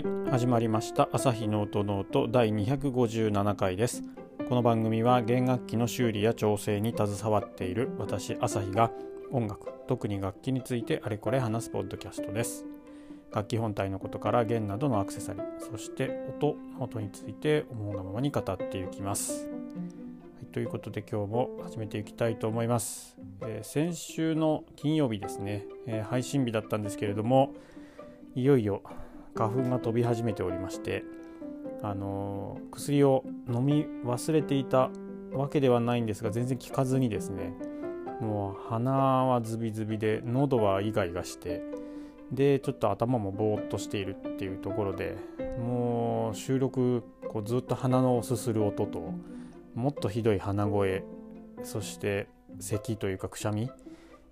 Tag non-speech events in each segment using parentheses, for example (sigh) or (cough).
はい始まりました。朝日の音ノート第257回です。この番組は弦楽器の修理や調整に携わっている私朝日が音楽特に楽器についてあれこれ話すポッドキャストです。楽器本体のことから弦などのアクセサリーそして音の音について思うがままに語っていきます。はいということで今日も始めていきたいと思います、えー、先週の金曜日ですね、えー、配信日だったんですけれどもいよいよ花粉が飛び始めておりましてあの、薬を飲み忘れていたわけではないんですが全然効かずにですねもう鼻はズビズビで喉はイガイガしてでちょっと頭もぼーっとしているっていうところでもう収録こうずっと鼻のすする音ともっとひどい鼻声そして咳というかくしゃみ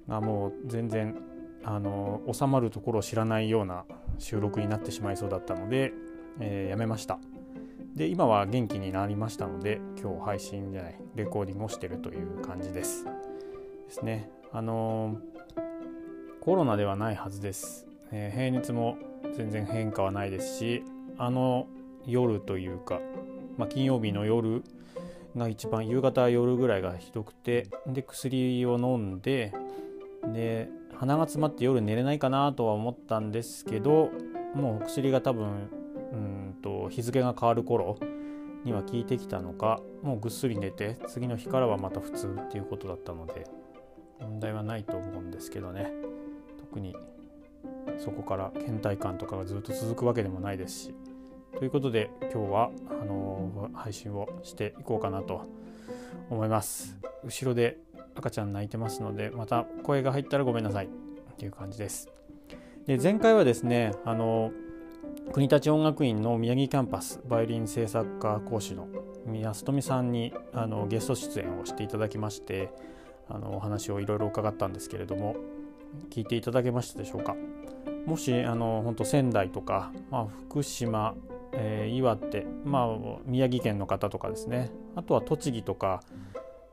がもう全然あの収まるところを知らないような収録になってしまいそうだったので、えー、やめました。で今は元気になりましたので今日配信じゃないレコーディングをしてるという感じです。ですね。あのー、コロナではないはずです、えー、平熱も全然変化はないですしあの夜というか、まあ、金曜日の夜が一番夕方夜ぐらいがひどくてで薬を飲んでで鼻が詰まって夜寝れないかなとは思ったんですけどもうお薬が多分うんと日付が変わる頃には効いてきたのかもうぐっすり寝て次の日からはまた普通っていうことだったので問題はないと思うんですけどね。特にそこから倦怠感とかがずっと続くわけでもないですし。ということで今日はあのー、配信をしていこうかなと思います。後ろで赤ちゃん泣いてますのでまた声が入ったらごめんなさい。っていう感じです。で前回はですねあの国立音楽院の宮城キャンパスバイオリン制作家講師の宮里さんにあのゲスト出演をしていただきましてあのお話をいろいろ伺ったんですけれども聞いていただけましたでしょうか。もしあの本当仙台とか、まあ、福島えー、岩手、まあ、宮城県の方とかですねあとは栃木とか、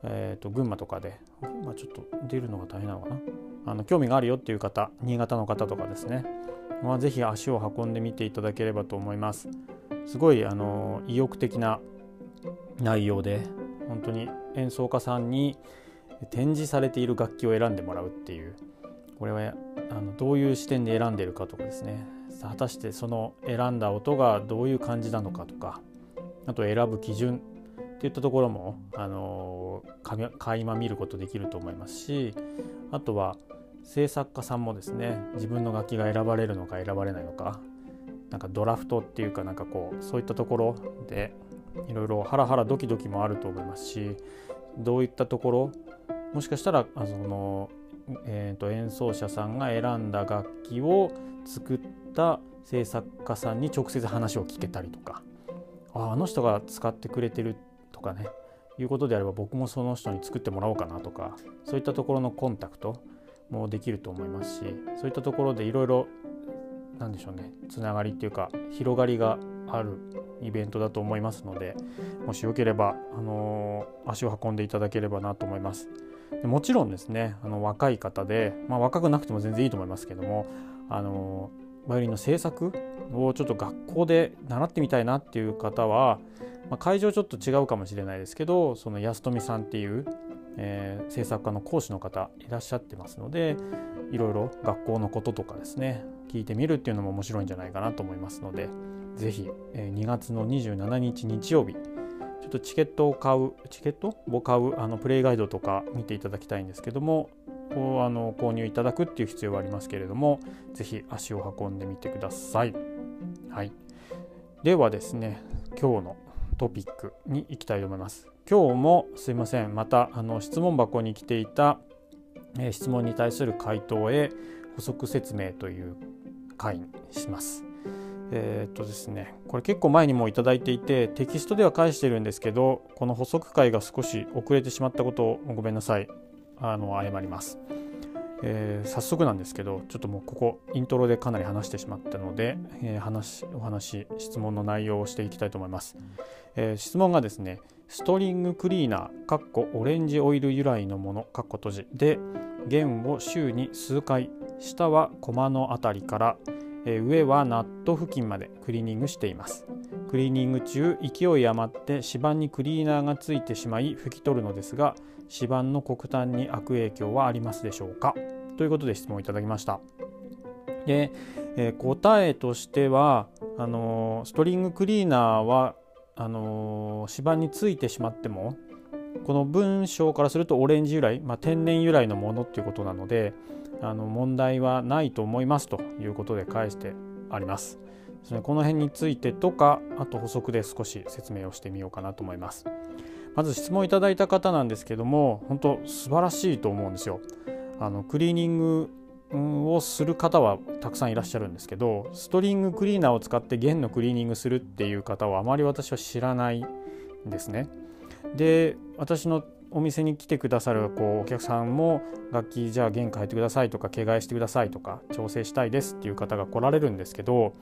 えー、と群馬とかで、まあ、ちょっと出るのが大変なのかな？あの興味があるよっていう方新潟の方とかですね、まあ、ぜひ足を運んでみていただければと思います。すごいあの意欲的な内容で本当に演奏家さんに展示されている楽器を選んでもらうっていう。これはあのどういう視点で選んでるかとかですね。果たしてその選んだ音がどういう感じなのかとかあと選ぶ基準っていったところもあの垣間見ることできると思いますしあとは制作家さんもですね自分の楽器が選ばれるのか選ばれないのかなんかドラフトっていうかなんかこうそういったところでいろいろハラハラドキドキもあると思いますしどういったところもしかしたらあの、えーと演奏者さんが選んだ楽器を作った制作家さんに直接話を聞けたりとかああの人が使ってくれてるかねいうことであれば僕もその人に作ってもらおうかなとかそういったところのコンタクトもできると思いますしそういったところでいろいろなんでしょうねつながりっていうか広がりがあるイベントだと思いますのでもしよければ、あのー、足を運んでいただければなと思います。でもちろんですねあの若い方で、まあ、若くなくても全然いいと思いますけどもあのバイオリンの制作をちょっと学校で習ってみたいなっていう方は、まあ、会場ちょっと違うかもしれないですけどその安富さんっていう、えー、制作家の講師の方いらっしゃってますのでいろいろ学校のこととかですね聞いてみるっていうのも面白いんじゃないかなと思いますので是非、えー、2月の27日日曜日ちょっとチケットを買うチケットを買うあのプレイガイドとか見ていただきたいんですけどもをあの購入いただくっていう必要はありますけれども是非足を運んでみてください。はい、ではですね今日のトピックに行きたいと思います。今日もすいませんまたあの質問箱に来ていた、えー、質問に対する回答へ補足説明という回にします。えー、っとですねこれ結構前にも頂いていてテキストでは返してるんですけどこの補足回が少し遅れてしまったことをごめんなさいあの謝ります、えー、早速なんですけどちょっともうここイントロでかなり話してしまったので、えー、話お話質問の内容をしていきたいと思います、えー、質問がですねストリングクリーナーかっこオレンジオイル由来のものかっこ閉じで弦を週に数回下は駒の辺りから、え上はナット付近までクリーニングしています。クリーニング中勢い余って指板にクリーナーがついてしまい拭き取るのですが指板の黒炭に悪影響はありますでしょうか？ということで質問いただきましたで、えー、答えとしてはあのー、ストリングクリーナーはあのー、指板についてしまってもこの文章からするとオレンジ由来、まあ、天然由来のものっていうことなのであの問題はないと思いますということで返してあります。この辺についてとかあと補足で少し説明をしてみようかなと思います。まず質問いただいた方なんですけども本当素晴らしいと思うんですよ。あのクリーニングをする方はたくさんいらっしゃるんですけどストリングクリーナーを使って弦のクリーニングするっていう方はあまり私は知らないんですね。で私のお店に来てくださるこうお客さんも楽器じゃあ弦変えてくださいとか毛替えしてくださいとか調整したいですっていう方が来られるんですけど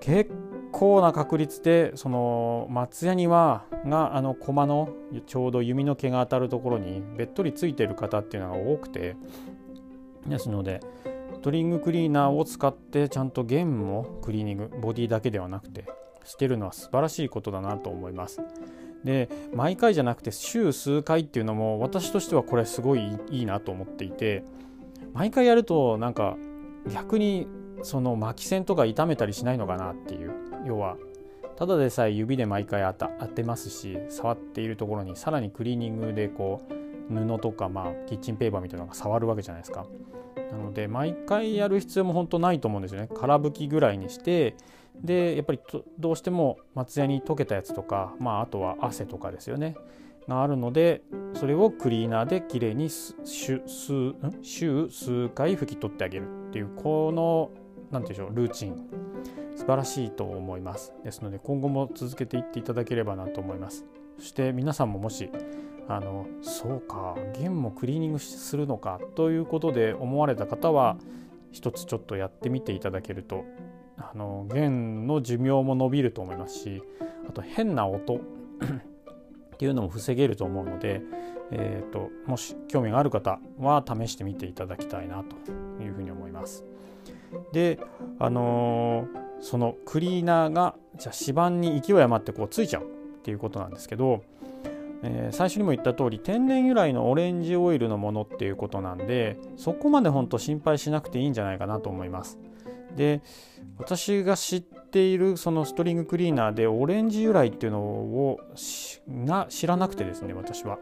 結構な確率でその松ヤニはがあの駒のちょうど弓の毛が当たるところにべっとりついてる方っていうのが多くてですのでストリングクリーナーを使ってちゃんと弦もクリーニングボディだけではなくてしてるのは素晴らしいことだなと思います。で毎回じゃなくて週数回っていうのも私としてはこれすごいいいなと思っていて毎回やるとなんか逆にその巻き線とか痛めたりしないのかなっていう要はただでさえ指で毎回当てますし触っているところにさらにクリーニングでこう布とかまあキッチンペーパーみたいなのが触るわけじゃないですか。なので毎回やる必要も本当ないと思うんですよね。空拭きぐらいにしてでやっぱりどうしても松屋に溶けたやつとか、まあ、あとは汗とかですよねがあるのでそれをクリーナーできれいに週数回拭き取ってあげるっていうこの何て言うんでしょうルーチン。素晴らしいと思います。ですので今後も続けていっていただければなと思います。そして皆さんももしあのそうか弦もクリーニングするのかということで思われた方は一つちょっとやってみていただけるとあの弦の寿命も伸びると思いますしあと変な音 (coughs) っていうのも防げると思うので、えーと、もし興味がある方は試してみていただきたいなというふうに思います。であのー、そのクリーナーがじゃ指板に勢い余ってこうついちゃうっていうことなんですけど、えー、最初にも言った通り天然由来のオレンジオイルのものっていうことなんでそこまで本当心配しなくていいんじゃないかなと思います。で私が知っているそのストリングクリーナーでオレンジ由来っていうのをが知らなくてですね私は。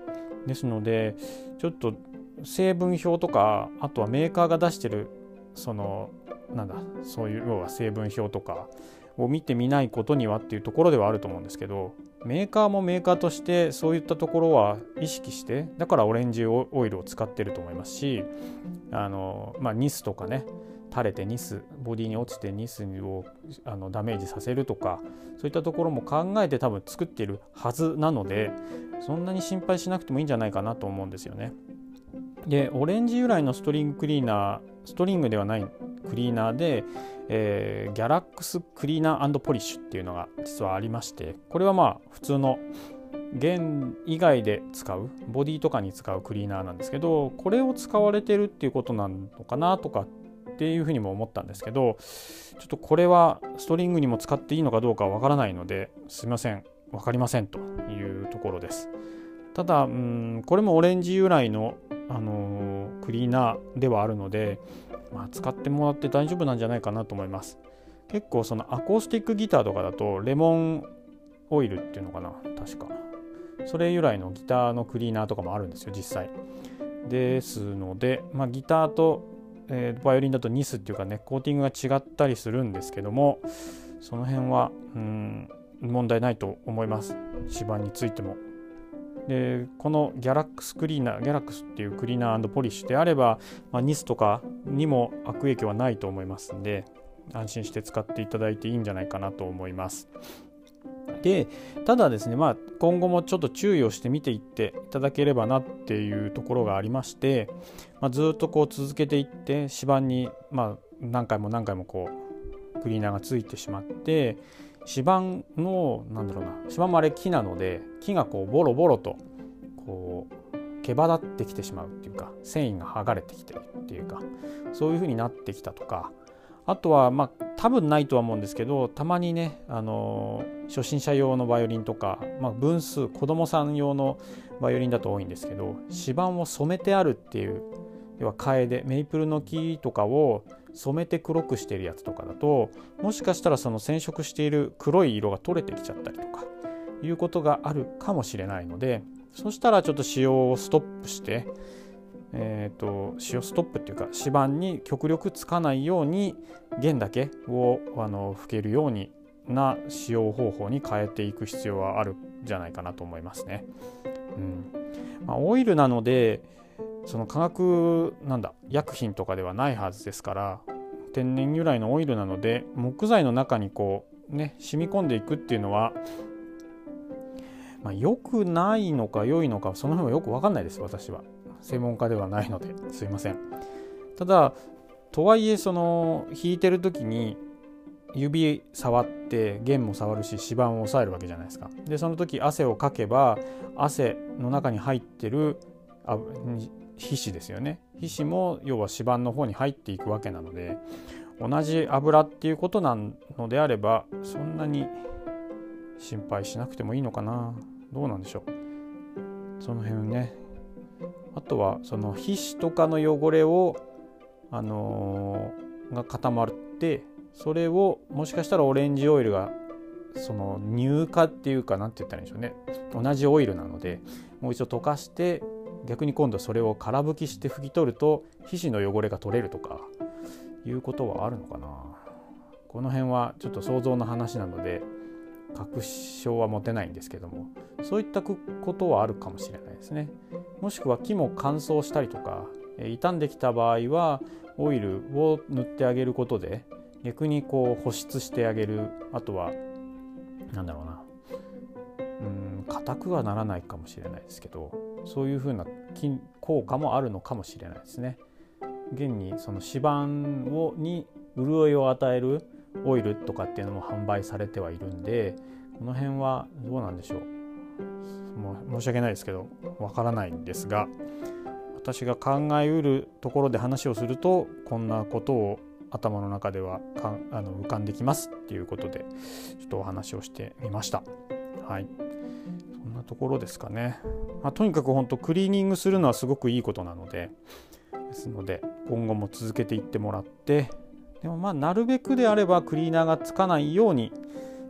ですのでちょっと成分表とかあとはメーカーが出してるそのなんだそういう要は成分表とかを見てみないことにはっていうところではあると思うんですけどメーカーもメーカーとしてそういったところは意識してだからオレンジオイルを使ってると思いますしあのまあニスとかね垂れてニスボディに落ちてニスをあのダメージさせるとかそういったところも考えて多分作ってるはずなのでそんなに心配しなくてもいいんじゃないかなと思うんですよね。でオレンジ由来のストリングクリーナーストリングではないクリーナーで、えー、ギャラックスクリーナーポリッシュっていうのが実はありましてこれはまあ普通の弦以外で使うボディとかに使うクリーナーなんですけどこれを使われてるっていうことなのかなとかっていうふうにも思ったんですけどちょっとこれはストリングにも使っていいのかどうかわからないのですいません分かりませんというところです。ただうんこれもオレンジ由来の、あの、クリーナーではあるので、まあ、使ってもらって大丈夫なんじゃないかなと思います。結構そのアコースティックギターとかだとレモンオイルっていうのかな？確か。それ由来のギターのクリーナーとかもあるんですよ実際。ですので、まあ、ギターとえー、バイオリンだとニスっていうかねコーティングが違ったりするんですけどもその辺はうん問題ないと思います。指板についても。でこのギャラックスクリーナーギャラックスっていうクリーナーポリッシュであれば、まあ、ニスとかにも悪影響はないと思いますんで安心して使っていただいていいんじゃないかなと思います。でただですね、まあ、今後もちょっと注意をして見ていっていただければなっていうところがありまして、まあ、ずっとこう続けていって指板に、まあ、何回も何回もこうクリーナーがついてしまって指板のなんだろうな指板もあれ木なので木がこうボロボロとこう毛羽立ってきてしまうっていうか繊維が剥がれてきてるっていうかそういう風になってきたとかあとはまあ多分ないとは思うんですけどたまにね、あの初心者用のバイオリンとか、まあ、分数子供さん用のバイオリンだと多いんですけど指板を染めてあるっていう要はカエデメイプルの木とかを染めて黒くしてるやつとかだともしかしたらその染色している黒い色が取れてきちゃったりとかいうことがあるかもしれないのでそしたらちょっと使用をストップしてえーと、使用ストップっていうか指板に極力つかないように弦だけをあの吹けるようにな使用方法に変えていく必要はあるんじゃないかなと思いますね。うんまあ、オイルなのでその化学なんだ薬品とかではないはずですから天然由来のオイルなので木材の中にこうね染み込んでいくっていうのは、まあ、良くないのか良いのかその辺はよく分かんないです私は。専門家ではないので。すいません。ただとはいえその弾いてる時に指触って弦も触るし指板を押さえるわけじゃないですか。でその時汗をかけば汗の中に入ってる皮脂ですよね。皮脂も要は指板の方に入っていくわけなので同じ油っていうことなのであればそんなに心配しなくてもいいのかな。どうなんでしょう。その辺ね。あとはその皮脂とかの汚れをあのー、が固まってそれをもしかしたらオレンジオイルがその乳化っていうか何て言ったらいいんでしょうね。同じオイルなのでもう一度溶かして逆に今度それを空拭きして拭き取ると皮脂の汚れが取れるとかいうことはあるのかな。この辺はちょっと想像の話なので確証は持てないんですけどもそういったことはあるかもしれないですね。もしくは木も乾燥したりとか傷んできた場合はオイルを塗ってあげることで逆にこう保湿してあげるあとは何だろうなうん硬くはならないかもしれないですけどそういうふうな効果もあるのかもしれないですね。現にその指板をに潤いを与えるオイルとかっていうのも販売されてはいるんでこの辺はどうなんでしょうもう申し訳ないですけどわからないんですが私が考えうるところで話をするとこんなことを頭の中ではかあの浮かんできますっていうことでちょっとお話をしてみました。はいところですかね。まあ、とにかく本当クリーニングするのはすごくいいことなのでですので今後も続けていってもらってでもまあなるべくであればクリーナーがつかないように、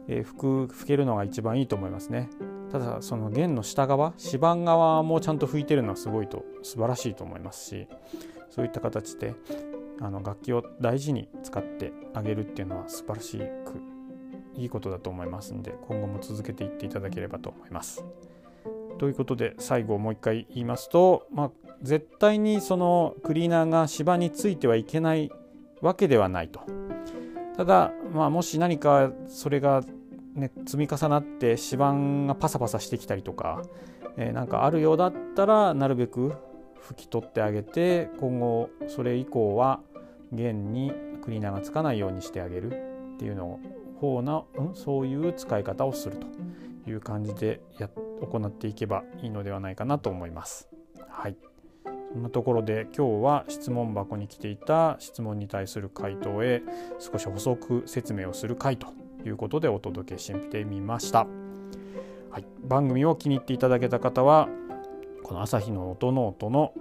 えー、拭く拭けるのが一番いいと思いますね。ただその弦の下側指板側もちゃんと拭いてるのはすごいと素晴らしいと思いますしそういった形であの楽器を大事に使ってあげるっていうのは素晴らしくいいことだと思いますんで今後も続けていっていただければと思います。ということで最後もう一回言いますと、まあ、絶対にそのクリーナーが芝についてはいけないわけではないと。ただ、まあ、もし何かそれが、ね、積み重なって芝がパサパサしてきたりとか、えー、なんかあるようだったらなるべく拭き取ってあげて今後それ以降は弦にクリーナーがつかないようにしてあげるっていうのを方な、うん、そういう使い方をするという感じでや行っていけばいいのではないかなと思います。はいそんなところで今日は質問箱に来ていた質問に対する回答へ少し補足説明をする回ということでお届けしてみました。はい、番組を気に入っていただけた方はこの朝日の音ノートの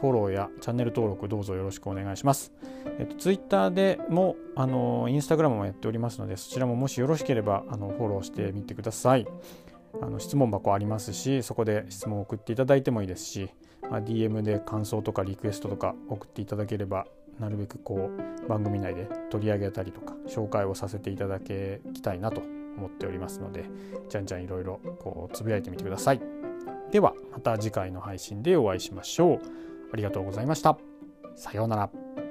フォローやチャンネル登録どうぞよろしくお願いします。えっと、ツイッターでも、あの、インスタグラムもやっておりますので、そちらももしよろしければ、あの、フォローしてみてください。あの質問箱ありますし、そこで質問を送っていただいてもいいですし、まあ、DM で感想とかリクエストとか送っていただければ、なるべくこう番組内で取り上げたりとか紹介をさせていただきたいなと思っておりますのでじゃんじゃんいろいろこうつぶやいてみてくださいではまた次回の配信でお会いしましょうありがとうございました。さようなら。